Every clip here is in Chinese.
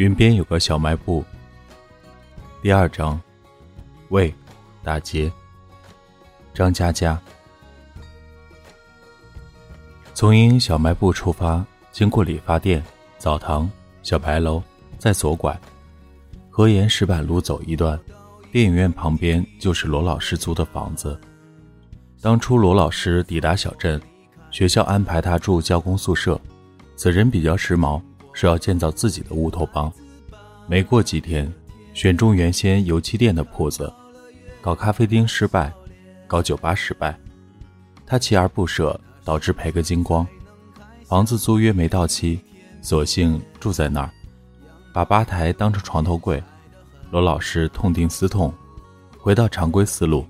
云边有个小卖部。第二章，喂，打劫。张佳佳从阴小卖部出发，经过理发店、澡堂、小白楼，再左拐，河沿石板路走一段，电影院旁边就是罗老师租的房子。当初罗老师抵达小镇，学校安排他住教工宿舍。此人比较时髦。是要建造自己的乌托邦。没过几天，选中原先油漆店的铺子，搞咖啡厅失败，搞酒吧失败，他锲而不舍，导致赔个精光。房子租约没到期，索性住在那儿，把吧台当成床头柜。罗老师痛定思痛，回到常规思路，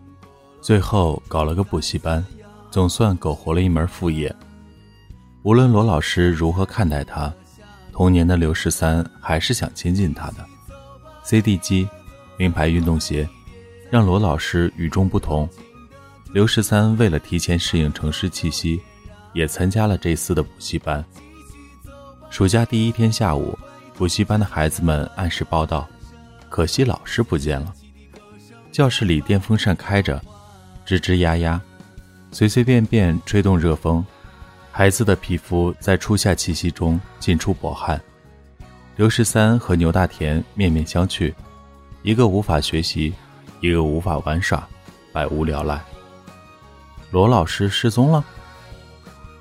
最后搞了个补习班，总算苟活了一门副业。无论罗老师如何看待他。童年的刘十三还是想亲近他的，CD 机、名牌运动鞋，让罗老师与众不同。刘十三为了提前适应城市气息，也参加了这次的补习班。暑假第一天下午，补习班的孩子们按时报到，可惜老师不见了。教室里电风扇开着，吱吱呀呀，随随便便吹动热风。孩子的皮肤在初夏气息中浸出薄汗，刘十三和牛大田面面相觑，一个无法学习，一个无法玩耍，百无聊赖。罗老师失踪了，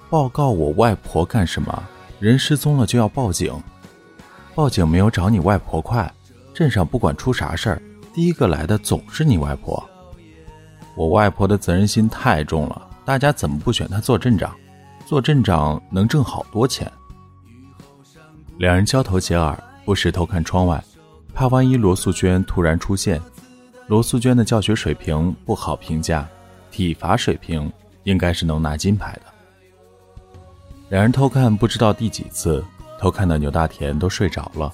报告我外婆干什么？人失踪了就要报警，报警没有找你外婆快，镇上不管出啥事儿，第一个来的总是你外婆。我外婆的责任心太重了，大家怎么不选她做镇长？做镇长能挣好多钱。两人交头接耳，不时偷看窗外，怕万一罗素娟突然出现。罗素娟的教学水平不好评价，体罚水平应该是能拿金牌的。两人偷看不知道第几次，偷看到牛大田都睡着了。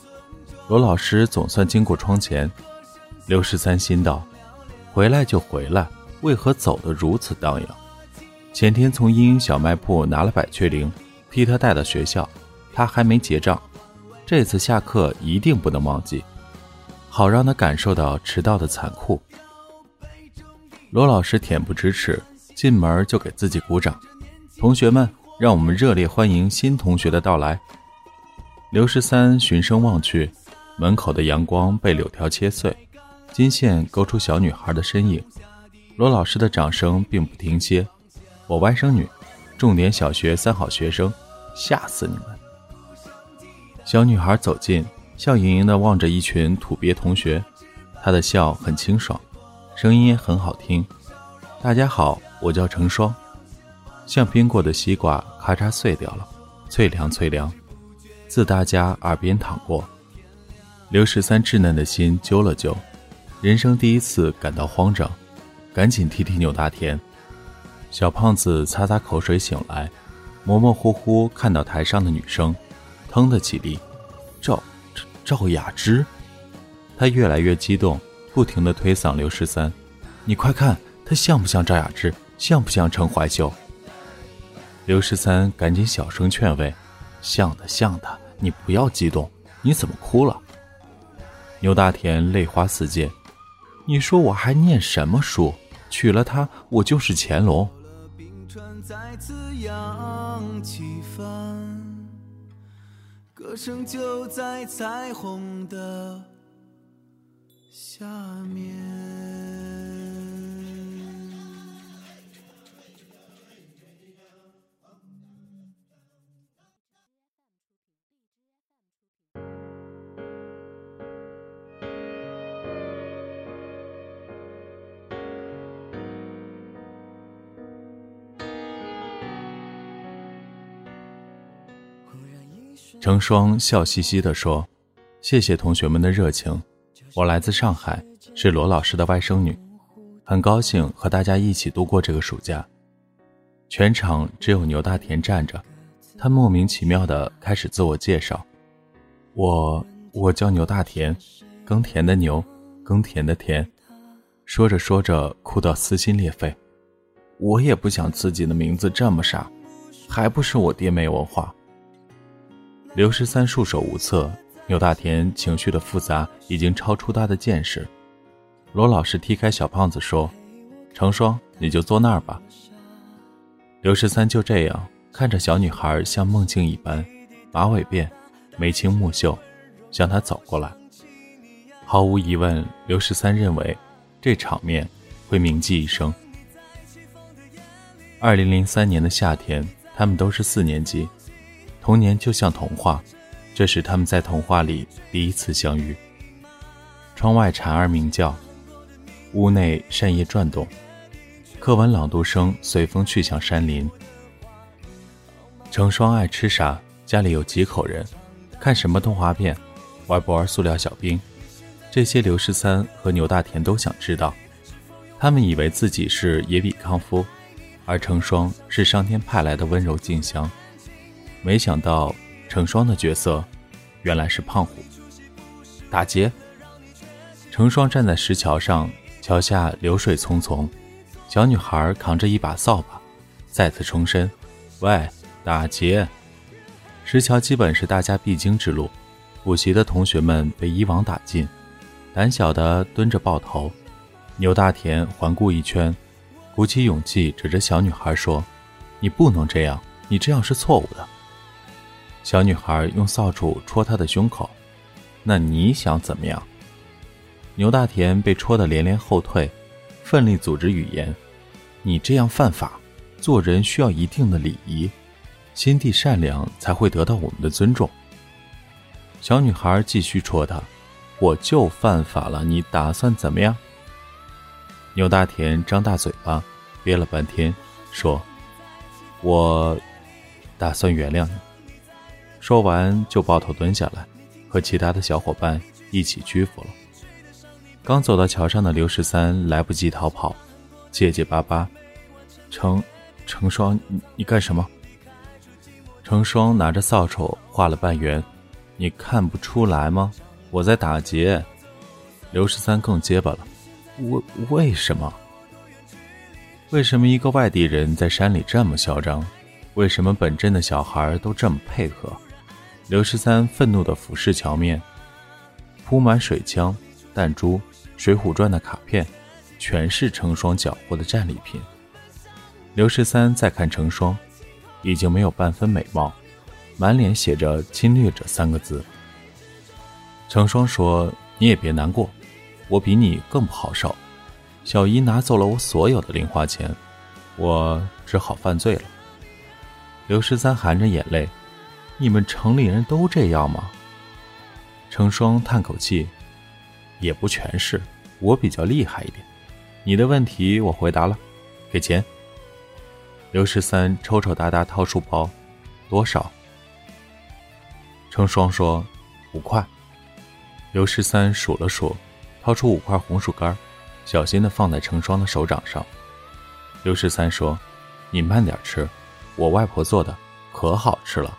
罗老师总算经过窗前，刘十三心道：回来就回来，为何走得如此荡漾？前天从英英小卖铺拿了百雀羚，替他带到学校，他还没结账。这次下课一定不能忘记，好让他感受到迟到的残酷。罗老师恬不知耻，进门就给自己鼓掌。同学们，让我们热烈欢迎新同学的到来。刘十三循声望去，门口的阳光被柳条切碎，金线勾出小女孩的身影。罗老师的掌声并不停歇。我外甥女，重点小学三好学生，吓死你们！小女孩走近，笑盈盈地望着一群土鳖同学，她的笑很清爽，声音也很好听。大家好，我叫成双。像冰过的西瓜咔嚓碎掉了，脆凉脆凉，自大家耳边淌过。刘十三稚嫩的心揪了揪，人生第一次感到慌张，赶紧踢踢牛大田。小胖子擦擦口水醒来，模模糊糊看到台上的女生，腾的起立，赵赵雅芝，他越来越激动，不停的推搡刘十三：“你快看，她像不像赵雅芝？像不像陈怀秀？”刘十三赶紧小声劝慰：“像的，像的，你不要激动，你怎么哭了？”牛大田泪花四溅：“你说我还念什么书？娶了她，我就是乾隆。”再次扬起帆，歌声就在彩虹的下面。成双笑嘻嘻地说：“谢谢同学们的热情，我来自上海，是罗老师的外甥女，很高兴和大家一起度过这个暑假。”全场只有牛大田站着，他莫名其妙地开始自我介绍：“我我叫牛大田，耕田的牛，耕田的田。”说着说着哭到撕心裂肺。我也不想自己的名字这么傻，还不是我爹没文化。刘十三束手无策，牛大田情绪的复杂已经超出他的见识。罗老师踢开小胖子说：“成双，你就坐那儿吧。”刘十三就这样看着小女孩像梦境一般，马尾辫，眉清目秀，向他走过来。毫无疑问，刘十三认为这场面会铭记一生。二零零三年的夏天，他们都是四年级，童年就像童话，这是他们在童话里第一次相遇。窗外蝉儿鸣叫，屋内扇叶转动。课文朗读声随风去向山林。成双爱吃啥？家里有几口人？看什么动画片？玩不玩塑料小兵？这些刘十三和牛大田都想知道。他们以为自己是野比康夫，而成双是上天派来的温柔静香。没想到成双的角色原来是胖虎。打劫！成双站在石桥上，桥下流水匆匆。小女孩扛着一把扫把，再次冲身。喂，打劫！石桥基本是大家必经之路，补习的同学们被一网打尽，胆小的蹲着抱头。牛大田环顾一圈，鼓起勇气指着小女孩说：“你不能这样，你这样是错误的。”小女孩用扫帚戳他的胸口。那你想怎么样？牛大田被戳得连连后退，奋力组织语言。你这样犯法，做人需要一定的礼仪，心地善良才会得到我们的尊重。小女孩继续戳他：“我就犯法了，你打算怎么样？”牛大田张大嘴巴，憋了半天，说：“我打算原谅你。”说完就抱头蹲下来，和其他的小伙伴一起屈服了。刚走到桥上的刘十三来不及逃跑。结结巴巴，成成双，你你干什么？成双拿着扫帚画了半圆，你看不出来吗？我在打劫。刘十三更结巴了，为为什么？为什么一个外地人在山里这么嚣张？为什么本镇的小孩都这么配合？刘十三愤怒地俯视桥面，铺满水枪、弹珠、《水浒传》的卡片。全是成双缴获的战利品。刘十三再看成双，已经没有半分美貌，满脸写着“侵略者”三个字。成双说：“你也别难过，我比你更不好受。小姨拿走了我所有的零花钱，我只好犯罪了。”刘十三含着眼泪：“你们城里人都这样吗？”成双叹口气：“也不全是，我比较厉害一点。”你的问题我回答了，给钱。刘十三抽抽搭搭掏出包，多少？成双说五块。刘十三数了数，掏出五块红薯干，小心的放在成双的手掌上。刘十三说：“你慢点吃，我外婆做的可好吃了。”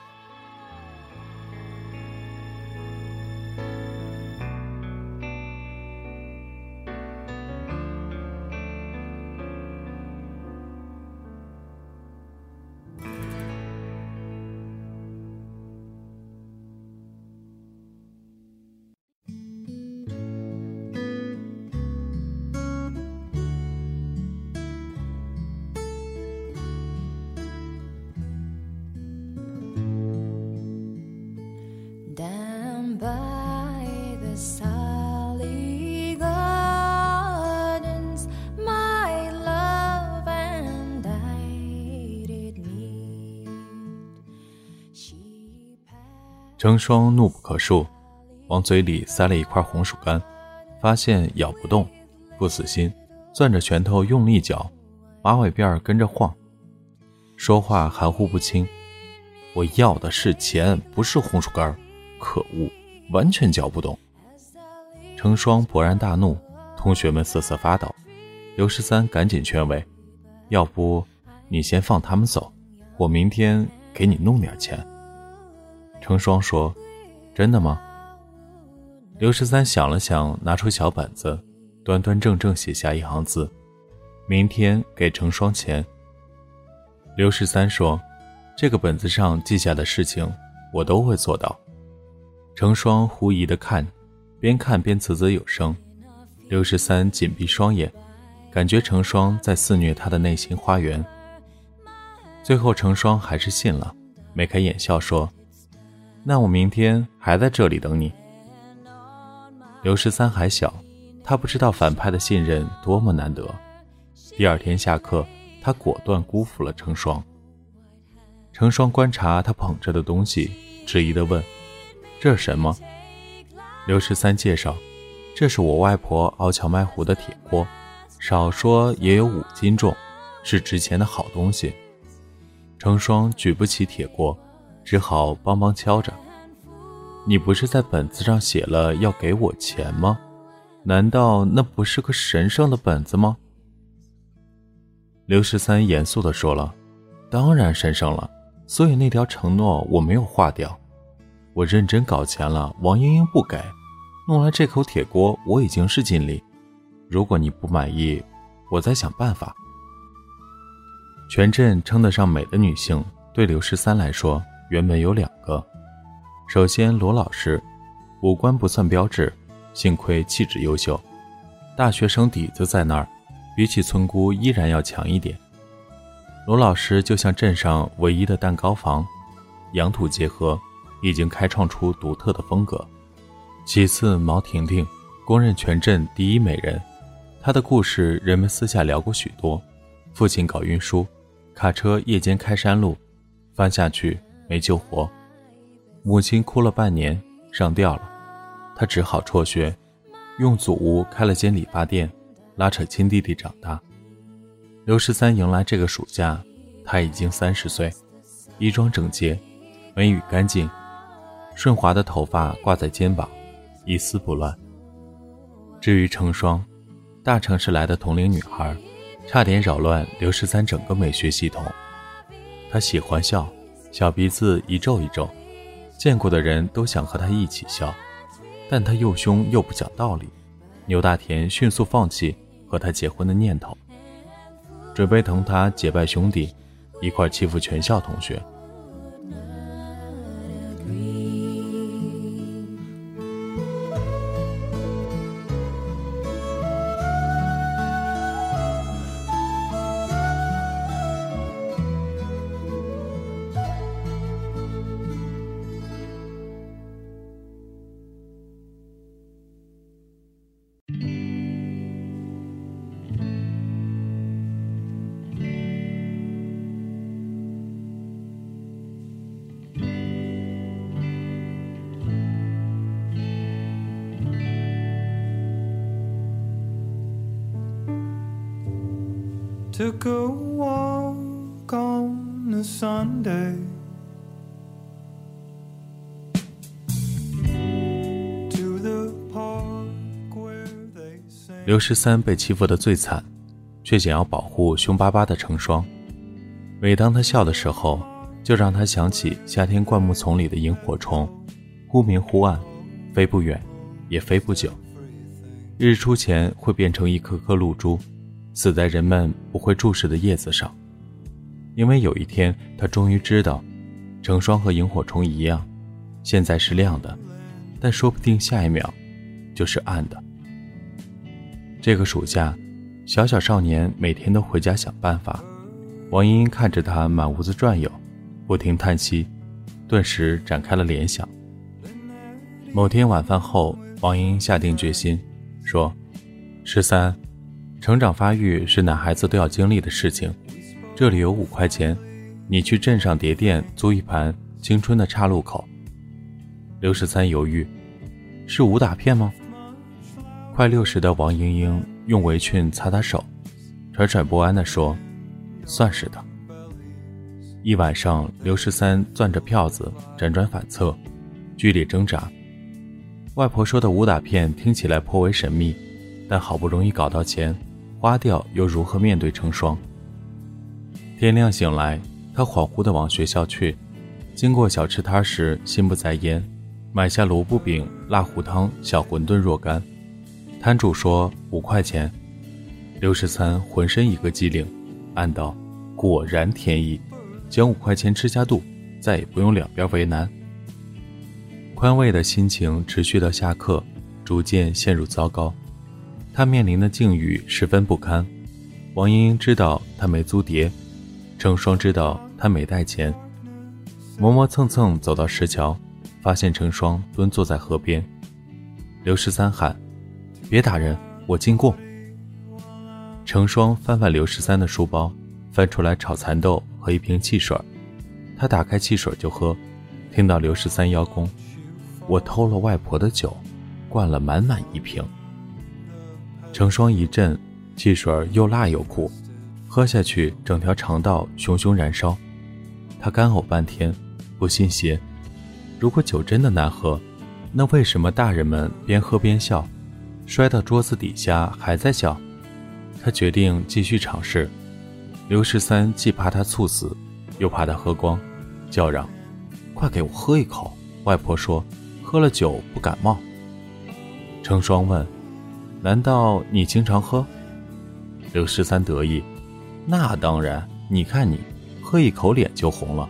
成双怒不可恕，往嘴里塞了一块红薯干，发现咬不动，不死心，攥着拳头用力嚼，马尾辫跟着晃，说话含糊不清。我要的是钱，不是红薯干。可恶，完全嚼不动。成双勃然大怒，同学们瑟瑟发抖。刘十三赶紧劝慰：“要不你先放他们走，我明天给你弄点钱。”成双说：“真的吗？”刘十三想了想，拿出小本子，端端正正写下一行字：“明天给成双钱。”刘十三说：“这个本子上记下的事情，我都会做到。”成双狐疑的看，边看边啧啧有声。刘十三紧闭双眼，感觉成双在肆虐他的内心花园。最后，成双还是信了，眉开眼笑说：“那我明天还在这里等你。”刘十三还小，他不知道反派的信任多么难得。第二天下课，他果断辜负了成双。成双观察他捧着的东西，质疑地问：“这是什么？”刘十三介绍。这是我外婆熬荞麦糊的铁锅，少说也有五斤重，是值钱的好东西。成双举不起铁锅，只好帮帮敲着。你不是在本子上写了要给我钱吗？难道那不是个神圣的本子吗？刘十三严肃地说了：“当然神圣了，所以那条承诺我没有划掉。我认真搞钱了，王英英不给。”弄来这口铁锅，我已经是尽力。如果你不满意，我再想办法。全镇称得上美的女性，对刘十三来说，原本有两个。首先，罗老师，五官不算标致，幸亏气质优秀，大学生底子在那儿，比起村姑依然要强一点。罗老师就像镇上唯一的蛋糕房，洋土结合，已经开创出独特的风格。其次，毛婷婷，公认全镇第一美人。她的故事，人们私下聊过许多。父亲搞运输，卡车夜间开山路，翻下去没救活。母亲哭了半年，上吊了。他只好辍学，用祖屋开了间理发店，拉扯亲弟弟长大。刘十三迎来这个暑假，他已经三十岁，衣装整洁，眉宇干净，顺滑的头发挂在肩膀。一丝不乱。至于成双，大城市来的同龄女孩，差点扰乱刘十三整个美学系统。她喜欢笑，小鼻子一皱一皱，见过的人都想和他一起笑，但他又凶又不讲道理。牛大田迅速放弃和他结婚的念头，准备同他结拜兄弟，一块欺负全校同学。刘十三被欺负的最惨，却想要保护凶巴巴的成双。每当他笑的时候，就让他想起夏天灌木丛里的萤火虫，忽明忽暗，飞不远，也飞不久。日出前会变成一颗颗露珠。死在人们不会注视的叶子上，因为有一天他终于知道，成双和萤火虫一样，现在是亮的，但说不定下一秒就是暗的。这个暑假，小小少年每天都回家想办法。王英英看着他满屋子转悠，不停叹息，顿时展开了联想。某天晚饭后，王英英下定决心说：“十三。”成长发育是男孩子都要经历的事情。这里有五块钱，你去镇上碟店租一盘《青春的岔路口》。刘十三犹豫：“是武打片吗？”快六十的王英英用围裙擦擦手，惴惴不安地说：“算是的。”一晚上，刘十三攥着票子辗转反侧，剧烈挣扎。外婆说的武打片听起来颇为神秘，但好不容易搞到钱。花掉又如何面对成双？天亮醒来，他恍惚地往学校去。经过小吃摊时，心不在焉，买下萝卜饼、辣糊汤、小馄饨若干。摊主说五块钱。刘十三浑身一个机灵，暗道：果然天意，将五块钱吃下肚，再也不用两边为难。宽慰的心情持续到下课，逐渐陷入糟糕。他面临的境遇十分不堪。王英英知道他没租碟，成双知道他没带钱，磨磨蹭蹭走到石桥，发现成双蹲坐在河边。刘十三喊：“别打人，我经过。”程双翻翻刘十三的书包，翻出来炒蚕豆和一瓶汽水，他打开汽水就喝，听到刘十三邀功：“我偷了外婆的酒，灌了满满一瓶。”成双一震，汽水又辣又苦，喝下去整条肠道熊熊燃烧。他干呕半天，不信邪。如果酒真的难喝，那为什么大人们边喝边笑，摔到桌子底下还在笑？他决定继续尝试。刘十三既怕他猝死，又怕他喝光，叫嚷：“快给我喝一口！”外婆说：“喝了酒不感冒。”成双问。难道你经常喝？刘十三得意，那当然。你看你，喝一口脸就红了，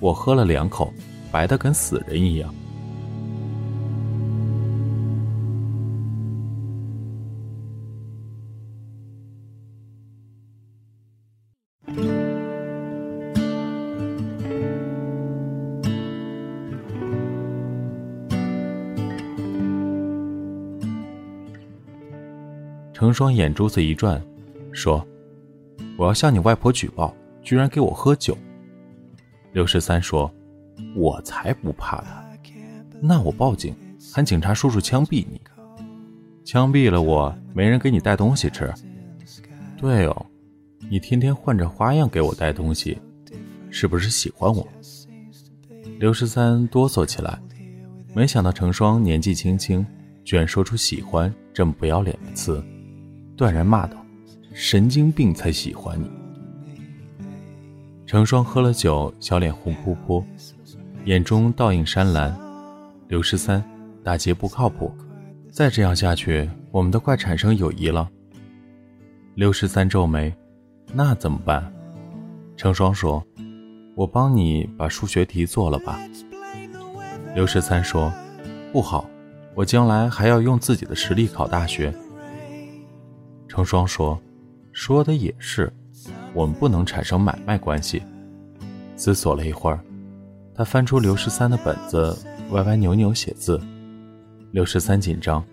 我喝了两口，白的跟死人一样。成双眼珠子一转，说：“我要向你外婆举报，居然给我喝酒。”刘十三说：“我才不怕他，那我报警，喊警察叔叔枪毙你。枪毙了我，没人给你带东西吃。对哦，你天天换着花样给我带东西，是不是喜欢我？”刘十三哆嗦起来，没想到成双年纪轻轻，居然说出喜欢这么不要脸的词。断然骂道：“神经病才喜欢你！”成双喝了酒，小脸红扑扑，眼中倒映山岚。刘十三，打劫不靠谱，再这样下去，我们都快产生友谊了。刘十三皱眉：“那怎么办？”成双说：“我帮你把数学题做了吧。”刘十三说：“不好，我将来还要用自己的实力考大学。”成双说：“说的也是，我们不能产生买卖关系。”思索了一会儿，他翻出刘十三的本子，歪歪扭扭写字。刘十三紧张：“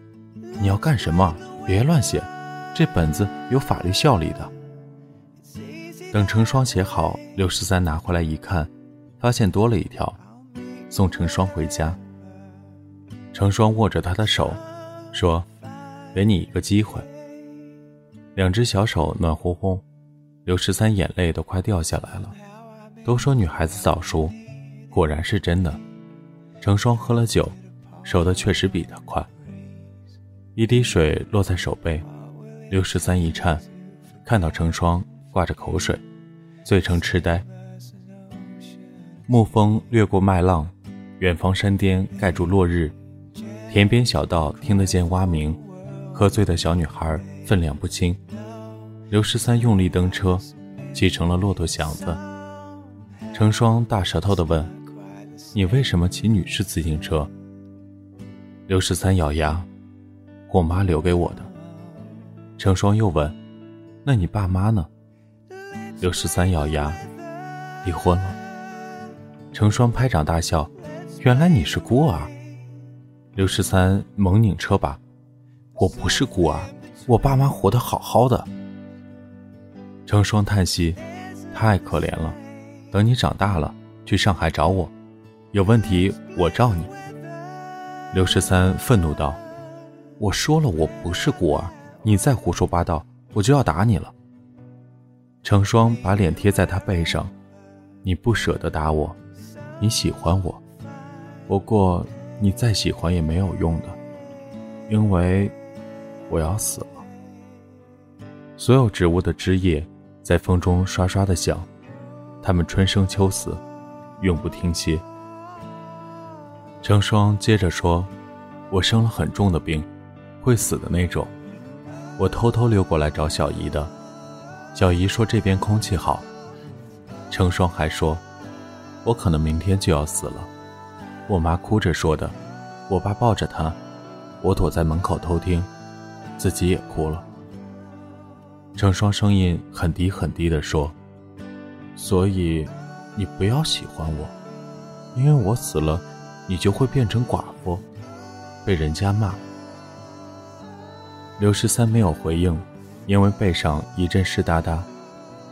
你要干什么？别乱写，这本子有法律效力的。”等成双写好，刘十三拿回来一看，发现多了一条：“送成双回家。”成双握着他的手，说：“给你一个机会。”两只小手暖烘烘，刘十三眼泪都快掉下来了。都说女孩子早熟，果然是真的。成双喝了酒，熟的确实比他快。一滴水落在手背，刘十三一颤，看到成双挂着口水，醉成痴呆。沐风掠过麦浪，远方山巅盖住落日，田边小道听得见蛙鸣。喝醉的小女孩。分量不轻，刘十三用力蹬车，骑成了骆驼祥子。成双大舌头的问：“你为什么骑女士自行车？”刘十三咬牙：“我妈留给我的。”成双又问：“那你爸妈呢？”刘十三咬牙：“离婚了。”成双拍掌大笑：“原来你是孤儿。”刘十三猛拧车把：“我不是孤儿。”我爸妈活得好好的，成双叹息：“太可怜了。等你长大了，去上海找我，有问题我罩你。”刘十三愤怒道：“我说了我不是孤儿，你再胡说八道，我就要打你了。”成双把脸贴在他背上：“你不舍得打我，你喜欢我，不过你再喜欢也没有用的，因为我要死了。”所有植物的枝叶在风中刷刷的响，它们春生秋死，永不停歇。成双接着说：“我生了很重的病，会死的那种。我偷偷溜过来找小姨的，小姨说这边空气好。”成双还说：“我可能明天就要死了。”我妈哭着说的，我爸抱着她，我躲在门口偷听，自己也哭了。成双声音很低很低的说：“所以，你不要喜欢我，因为我死了，你就会变成寡妇，被人家骂。”刘十三没有回应，因为背上一阵湿哒哒。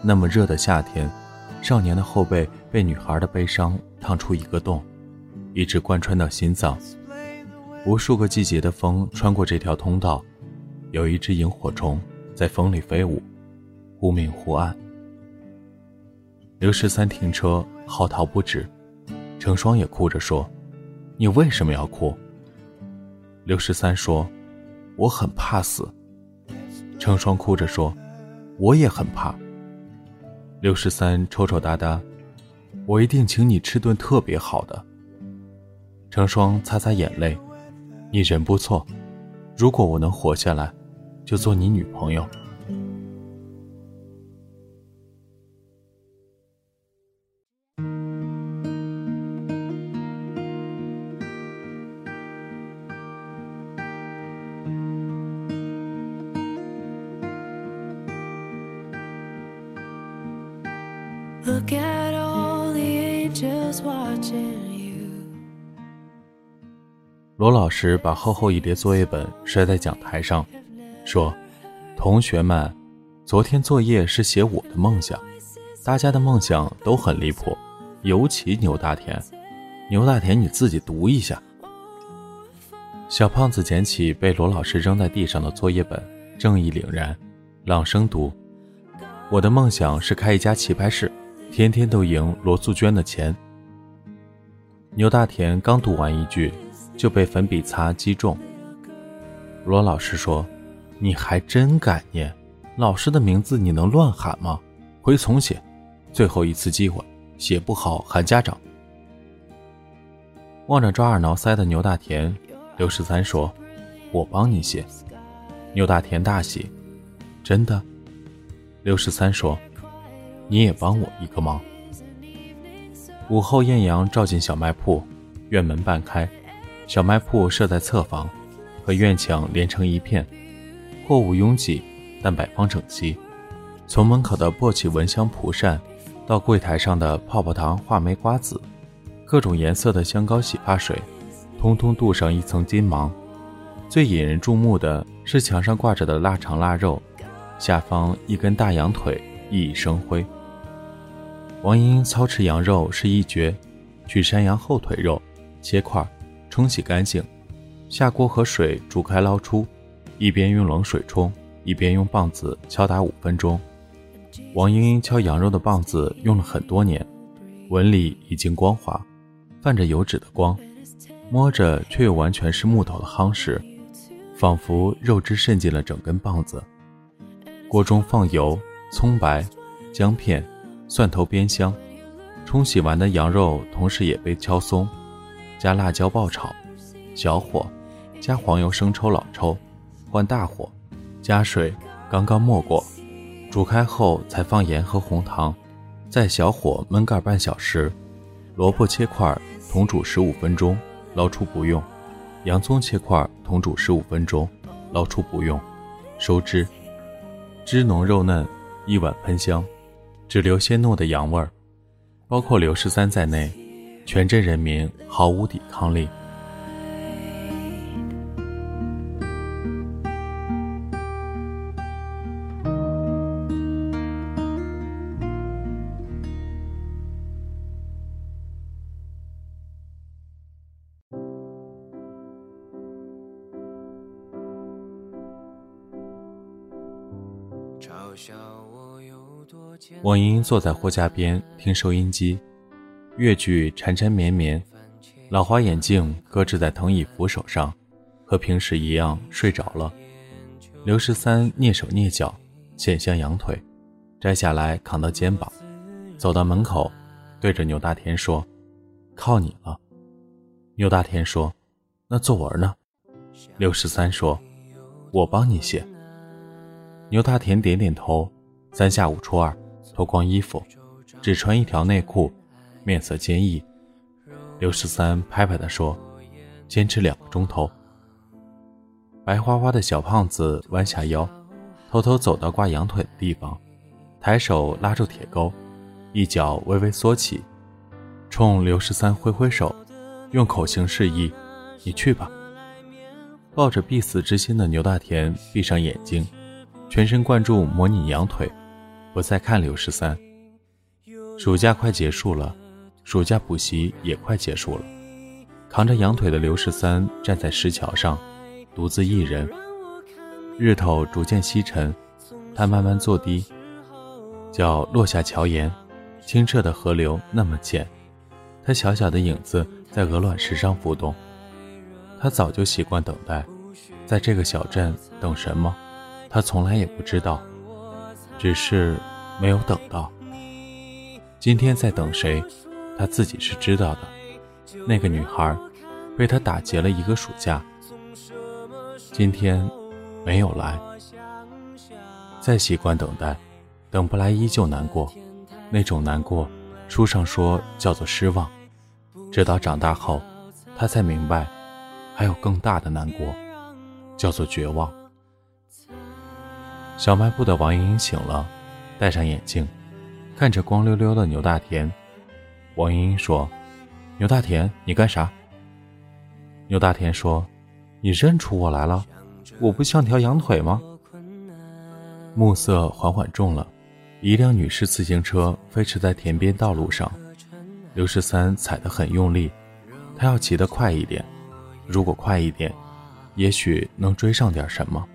那么热的夏天，少年的后背被女孩的悲伤烫出一个洞。一直贯穿到心脏，无数个季节的风穿过这条通道，有一只萤火虫在风里飞舞，忽明忽暗。刘十三停车嚎啕不止，成双也哭着说：“你为什么要哭？”刘十三说：“我很怕死。”成双哭着说：“我也很怕。”刘十三抽抽搭搭：“我一定请你吃顿特别好的。”成双擦擦眼泪，你人不错，如果我能活下来，就做你女朋友。Look at all the angels watching. you. 罗老师把厚厚一叠作业本摔在讲台上，说：“同学们，昨天作业是写我的梦想，大家的梦想都很离谱，尤其牛大田。牛大田，你自己读一下。”小胖子捡起被罗老师扔在地上的作业本，正义凛然，朗声读：“我的梦想是开一家棋牌室，天天都赢罗素娟的钱。”牛大田刚读完一句。就被粉笔擦击中。罗老师说：“你还真敢念，老师的名字你能乱喊吗？回重写，最后一次机会，写不好喊家长。”望着抓耳挠腮的牛大田，刘十三说：“我帮你写。”牛大田大喜：“真的？”刘十三说：“你也帮我一个忙。”午后艳阳照进小卖铺，院门半开。小卖铺设在侧房，和院墙连成一片，货物拥挤，但摆放整齐。从门口的簸箕蚊香蒲扇，到柜台上的泡泡糖、话梅、瓜子，各种颜色的香膏、洗发水，通通镀上一层金芒。最引人注目的是墙上挂着的腊肠腊肉，下方一根大羊腿熠熠生辉。王英操持羊肉是一绝，取山羊后腿肉，切块。冲洗干净，下锅和水煮开捞出，一边用冷水冲，一边用棒子敲打五分钟。王英英敲羊肉的棒子用了很多年，纹理已经光滑，泛着油脂的光，摸着却又完全是木头的夯实，仿佛肉汁渗进了整根棒子。锅中放油、葱白、姜片、蒜头煸香，冲洗完的羊肉同时也被敲松。加辣椒爆炒，小火，加黄油、生抽、老抽，换大火，加水，刚刚没过，煮开后才放盐和红糖，再小火焖盖半小时。萝卜切块，同煮十五分钟，捞出不用。洋葱切块，同煮十五分钟，捞出不用，收汁。汁浓肉嫩，一碗喷香，只留鲜糯的羊味儿。包括刘十三在内。全镇人民毫无抵抗力。王莹坐在货架边听收音机。越剧缠缠绵绵，老花眼镜搁置在藤椅扶手上，和平时一样睡着了。刘十三蹑手蹑脚，潜向羊腿，摘下来扛到肩膀，走到门口，对着牛大田说：“靠你了。”牛大田说：“那作文呢？”刘十三说：“我帮你写。”牛大田点点头。三下五除二，脱光衣服，只穿一条内裤。面色坚毅，刘十三拍拍他说：“坚持两个钟头。”白花花的小胖子弯下腰，偷偷走到挂羊腿的地方，抬手拉住铁钩，一脚微微缩起，冲刘十三挥挥手，用口型示意：“你去吧。”抱着必死之心的牛大田闭上眼睛，全神贯注模拟羊腿，不再看刘十三。暑假快结束了。暑假补习也快结束了，扛着羊腿的刘十三站在石桥上，独自一人。日头逐渐西沉，他慢慢坐低，脚落下桥沿，清澈的河流那么浅，他小小的影子在鹅卵石上浮动。他早就习惯等待，在这个小镇等什么，他从来也不知道，只是没有等到。今天在等谁？他自己是知道的，那个女孩被他打劫了一个暑假，今天没有来。再习惯等待，等不来依旧难过，那种难过，书上说叫做失望。直到长大后，他才明白，还有更大的难过，叫做绝望。小卖部的王莹莹醒了，戴上眼镜，看着光溜溜的牛大田。王莹莹说：“牛大田，你干啥？”牛大田说：“你认出我来了？我不像条羊腿吗？”暮色缓缓重了，一辆女士自行车飞驰在田边道路上。刘十三踩得很用力，他要骑得快一点。如果快一点，也许能追上点什么。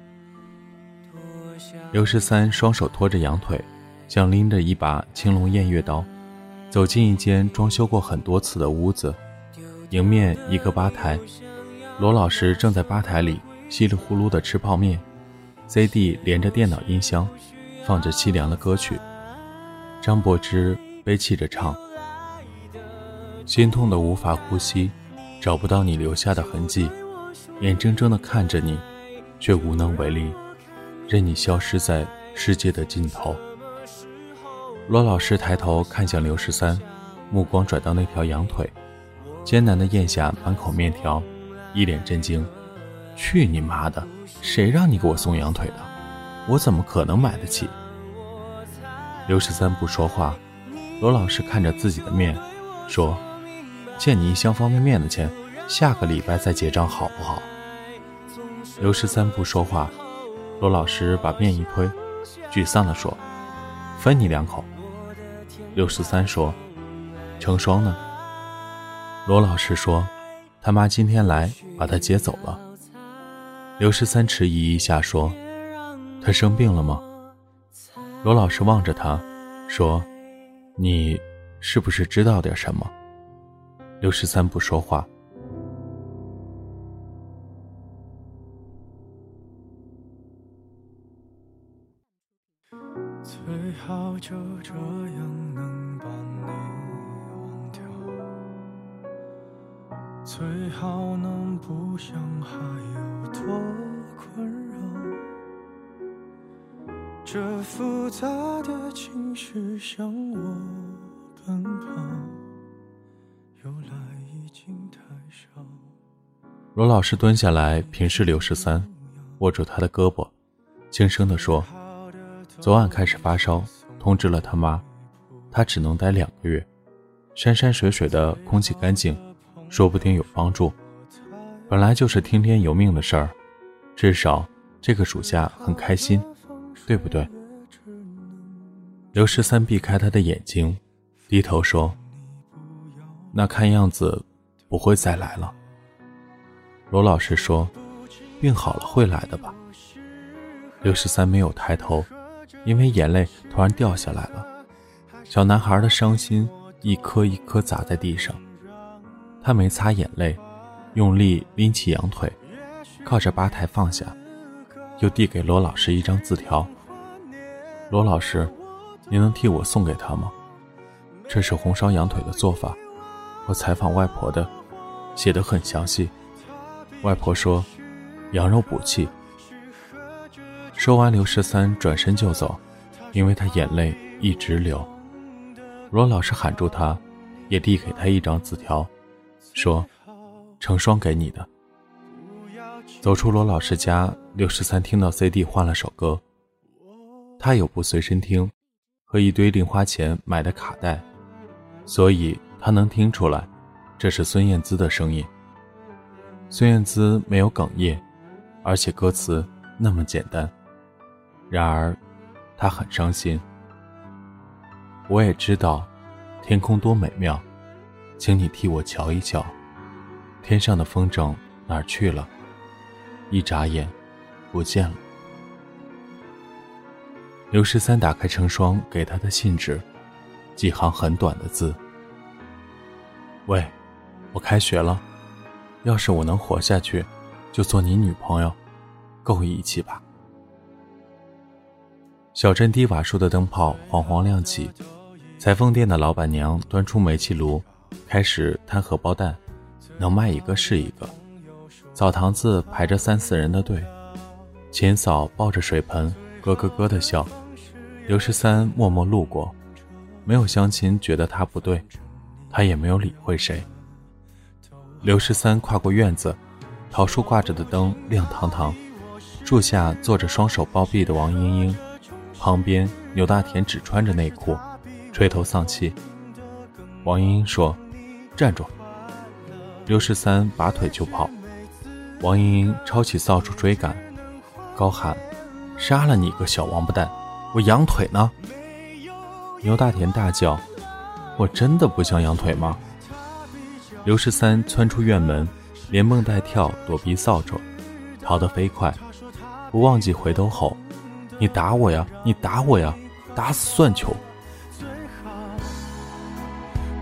刘十三双手托着羊腿，像拎着一把青龙偃月刀。走进一间装修过很多次的屋子，迎面一个吧台，罗老师正在吧台里稀里呼噜地吃泡面，CD 连着电脑音箱，放着凄凉的歌曲。张柏芝悲泣着唱：“心痛的无法呼吸，找不到你留下的痕迹，眼睁睁地看着你，却无能为力，任你消失在世界的尽头。”罗老师抬头看向刘十三，目光转到那条羊腿，艰难地咽下满口面条，一脸震惊：“去你妈的！谁让你给我送羊腿的？我怎么可能买得起？”刘十三不说话，罗老师看着自己的面，说：“借你一箱方便面的钱，下个礼拜再结账好不好？”刘十三不说话，罗老师把面一推，沮丧地说：“分你两口。”刘十三说：“成双呢？”罗老师说：“他妈今天来把他接走了。”刘十三迟疑一下说：“他生病了吗？”罗老师望着他，说：“你是不是知道点什么？”刘十三不说话。就这样能把你忘掉。最好能不想还有多困扰。这复杂的情绪向我奔跑，由来已经太少。罗老师蹲下来平视刘十三，握住他的胳膊，轻声地说：“昨晚开始发烧，通知了他妈，他只能待两个月。山山水水的空气干净。”说不定有帮助。本来就是听天由命的事儿，至少这个暑假很开心，对不对？刘十三避开他的眼睛，低头说：“那看样子不会再来了。”罗老师说：“病好了会来的吧？”刘十三没有抬头，因为眼泪突然掉下来了。小男孩的伤心一颗一颗砸在地上。他没擦眼泪，用力拎起羊腿，靠着吧台放下，又递给罗老师一张字条：“罗老师，您能替我送给他吗？这是红烧羊腿的做法，我采访外婆的，写的很详细。外婆说，羊肉补气。”说完，刘十三转身就走，因为他眼泪一直流。罗老师喊住他，也递给他一张字条。说：“成双给你的。”走出罗老师家，刘十三听到 CD 换了首歌。他有部随身听，和一堆零花钱买的卡带，所以他能听出来，这是孙燕姿的声音。孙燕姿没有哽咽，而且歌词那么简单。然而，他很伤心。我也知道，天空多美妙，请你替我瞧一瞧，天上的风筝哪儿去了？一眨眼，不见了。刘十三打开成双给他的信纸，几行很短的字：“喂，我开学了，要是我能活下去，就做你女朋友，够义气吧？”小镇低瓦数的灯泡黄黄亮起，裁缝店的老板娘端出煤气炉，开始摊荷包蛋，能卖一个是一个。澡堂子排着三四人的队，秦嫂抱着水盆，咯咯咯的笑。刘十三默默路过，没有相亲觉得他不对，他也没有理会谁。刘十三跨过院子，桃树挂着的灯亮堂堂，树下坐着双手抱臂的王英英，旁边牛大田只穿着内裤，垂头丧气。王英英说：“站住！”刘十三拔腿就跑，王英英抄起扫帚追赶，高喊：“杀了你个小王八蛋！”我羊腿呢？牛大田大叫：“我真的不像羊腿吗？”刘十三窜出院门，连蹦带跳躲避扫帚，逃得飞快，不忘记回头吼：“你打我呀！你打我呀！打死算球！”最好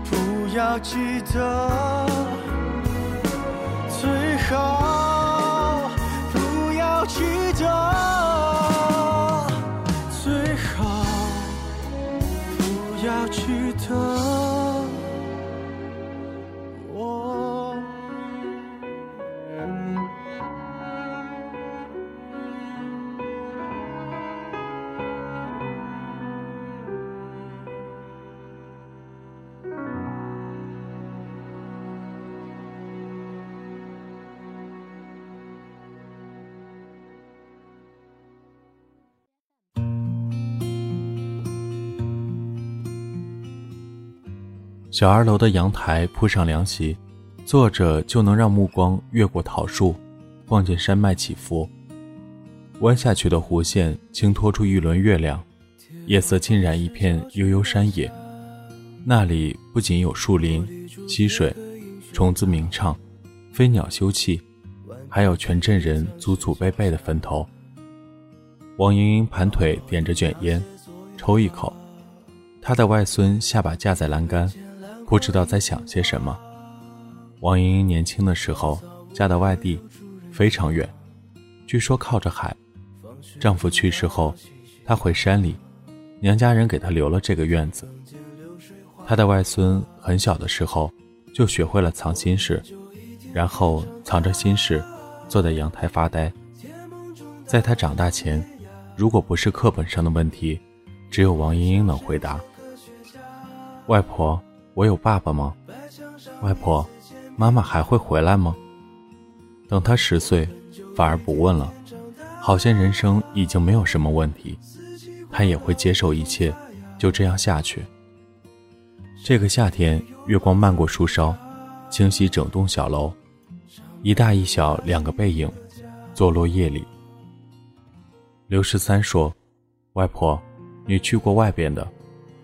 不要记得，最好小二楼的阳台铺上凉席，坐着就能让目光越过桃树，望见山脉起伏。弯下去的弧线轻托出一轮月亮，夜色浸染一片悠悠山野。那里不仅有树林、溪水、虫子鸣唱、飞鸟休憩，还有全镇人祖祖辈辈的坟头。王莹莹盘腿点着卷烟，抽一口。她的外孙下巴架在栏杆。不知道在想些什么。王莹莹年轻的时候嫁到外地，非常远，据说靠着海。丈夫去世后，她回山里，娘家人给她留了这个院子。她的外孙很小的时候就学会了藏心事，然后藏着心事，坐在阳台发呆。在她长大前，如果不是课本上的问题，只有王莹莹能回答。外婆。我有爸爸吗？外婆，妈妈还会回来吗？等他十岁，反而不问了，好像人生已经没有什么问题，他也会接受一切，就这样下去。这个夏天，月光漫过树梢，清晰整栋小楼，一大一小两个背影，坐落夜里。刘十三说：“外婆，你去过外边的，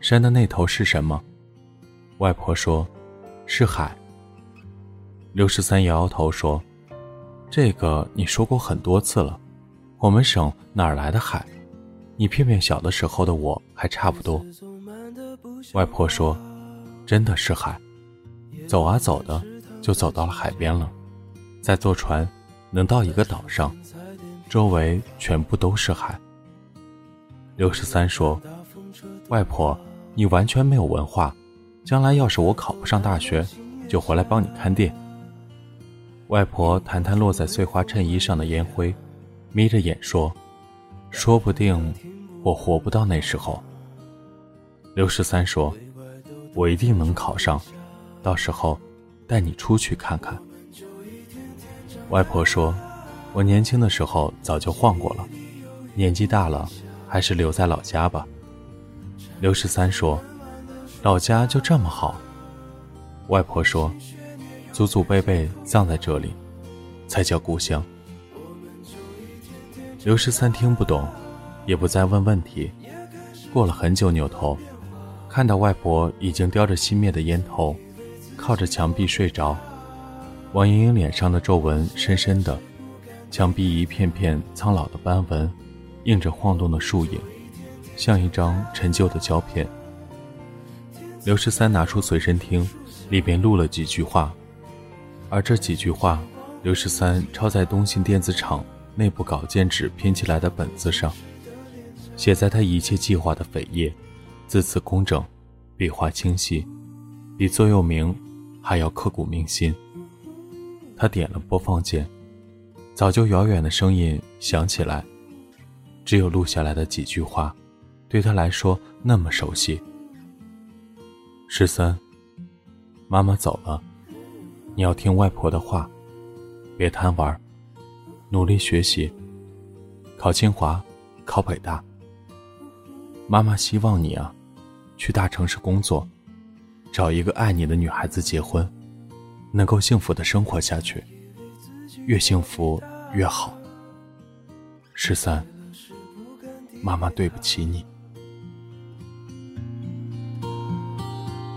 山的那头是什么？”外婆说：“是海。”刘十三摇摇头说：“这个你说过很多次了，我们省哪儿来的海？你骗骗小的时候的我还差不多。”外婆说：“真的是海，走啊走的，就走到了海边了。再坐船，能到一个岛上，周围全部都是海。”刘十三说：“外婆，你完全没有文化。”将来要是我考不上大学，就回来帮你看店。外婆弹弹落在碎花衬衣上的烟灰，眯着眼说：“说不定我活不到那时候。”刘十三说：“我一定能考上，到时候带你出去看看。外婆说：“我年轻的时候早就晃过了，年纪大了，还是留在老家吧。”刘十三说：“老家就这么好？”外婆说：“祖祖辈辈葬在这里，才叫故乡。”刘十三听不懂，也不再问问题。过了很久，扭头看到外婆已经叼着熄灭的烟头，靠着墙壁睡着。王莹莹脸上的皱纹深深的，墙壁一片片苍老的斑纹，映着晃动的树影，像一张陈旧的胶片。刘十三拿出随身听，里边录了几句话，而这几句话，刘十三抄在东信电子厂内部稿件纸拼起来的本子上，写在他一切计划的扉页，字词工整，笔画清晰，比座右铭还要刻骨铭心。他点了播放键，早就遥远的声音响起来，只有录下来的几句话，对他来说那么熟悉。十三，妈妈走了，你要听外婆的话，别贪玩，努力学习，考清华，考北大。妈妈希望你啊，去大城市工作，找一个爱你的女孩子结婚。能够幸福的生活下去，越幸福越好。十三，妈妈对不起你。